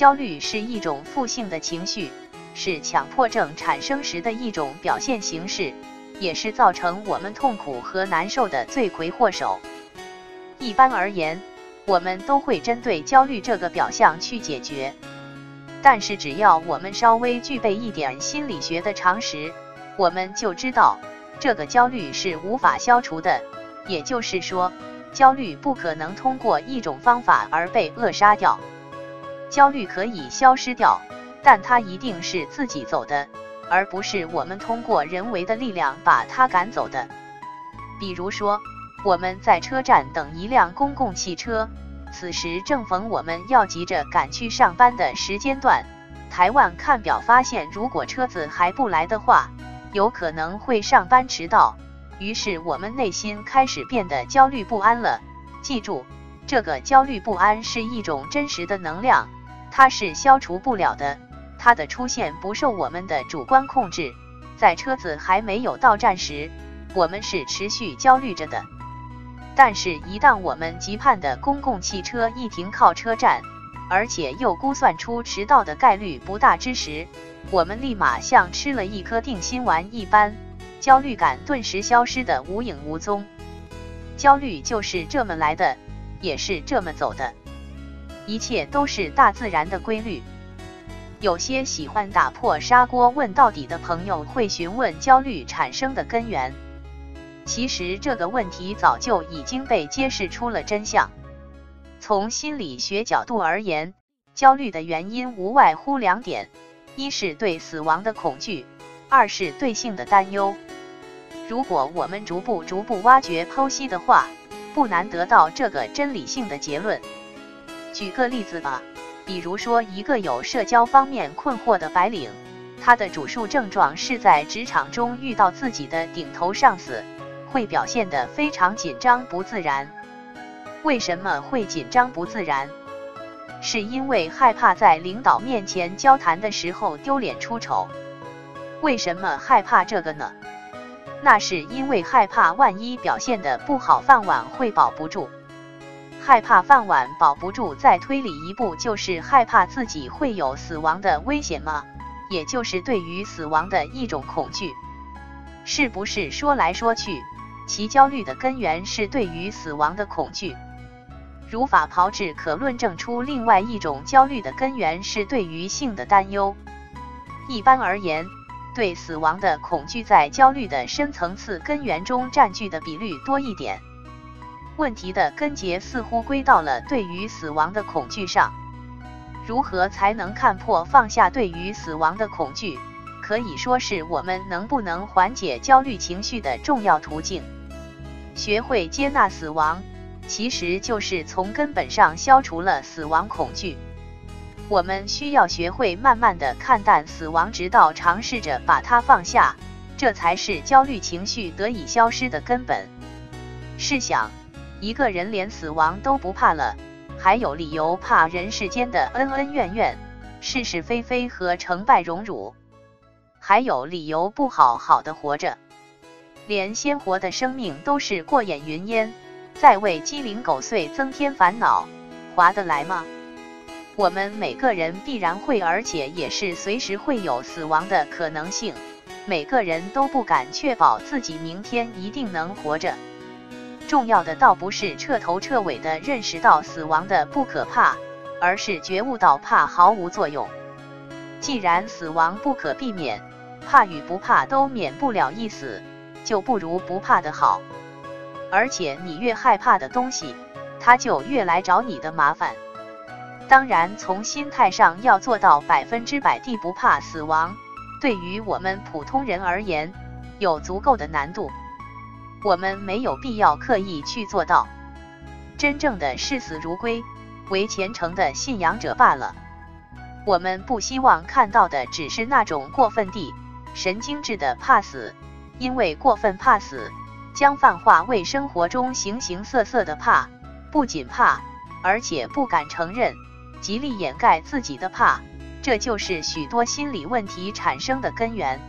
焦虑是一种负性的情绪，是强迫症产生时的一种表现形式，也是造成我们痛苦和难受的罪魁祸首。一般而言，我们都会针对焦虑这个表象去解决。但是只要我们稍微具备一点心理学的常识，我们就知道这个焦虑是无法消除的。也就是说，焦虑不可能通过一种方法而被扼杀掉。焦虑可以消失掉，但它一定是自己走的，而不是我们通过人为的力量把它赶走的。比如说，我们在车站等一辆公共汽车，此时正逢我们要急着赶去上班的时间段。台湾看表发现，如果车子还不来的话，有可能会上班迟到。于是我们内心开始变得焦虑不安了。记住，这个焦虑不安是一种真实的能量。它是消除不了的，它的出现不受我们的主观控制。在车子还没有到站时，我们是持续焦虑着的。但是，一旦我们急盼的公共汽车一停靠车站，而且又估算出迟到的概率不大之时，我们立马像吃了一颗定心丸一般，焦虑感顿时消失的无影无踪。焦虑就是这么来的，也是这么走的。一切都是大自然的规律。有些喜欢打破砂锅问到底的朋友会询问焦虑产生的根源。其实这个问题早就已经被揭示出了真相。从心理学角度而言，焦虑的原因无外乎两点：一是对死亡的恐惧，二是对性的担忧。如果我们逐步逐步挖掘剖析的话，不难得到这个真理性的结论。举个例子吧，比如说一个有社交方面困惑的白领，他的主诉症状是在职场中遇到自己的顶头上司，会表现得非常紧张不自然。为什么会紧张不自然？是因为害怕在领导面前交谈的时候丢脸出丑。为什么害怕这个呢？那是因为害怕万一表现的不好，饭碗会保不住。害怕饭碗保不住，再推理一步，就是害怕自己会有死亡的危险吗？也就是对于死亡的一种恐惧，是不是说来说去，其焦虑的根源是对于死亡的恐惧？如法炮制，可论证出另外一种焦虑的根源是对于性的担忧。一般而言，对死亡的恐惧在焦虑的深层次根源中占据的比率多一点。问题的根结似乎归到了对于死亡的恐惧上。如何才能看破放下对于死亡的恐惧，可以说是我们能不能缓解焦虑情绪的重要途径。学会接纳死亡，其实就是从根本上消除了死亡恐惧。我们需要学会慢慢的看淡死亡，直到尝试着把它放下，这才是焦虑情绪得以消失的根本。试想。一个人连死亡都不怕了，还有理由怕人世间的恩恩怨怨、是是非非和成败荣辱？还有理由不好好的活着？连鲜活的生命都是过眼云烟，再为鸡零狗碎增添烦恼，划得来吗？我们每个人必然会，而且也是随时会有死亡的可能性。每个人都不敢确保自己明天一定能活着。重要的倒不是彻头彻尾的认识到死亡的不可怕，而是觉悟到怕毫无作用。既然死亡不可避免，怕与不怕都免不了一死，就不如不怕的好。而且你越害怕的东西，它就越来找你的麻烦。当然，从心态上要做到百分之百地不怕死亡，对于我们普通人而言，有足够的难度。我们没有必要刻意去做到，真正的视死如归，为虔诚的信仰者罢了。我们不希望看到的只是那种过分地神经质的怕死，因为过分怕死，将泛化为生活中形形色色的怕，不仅怕，而且不敢承认，极力掩盖自己的怕，这就是许多心理问题产生的根源。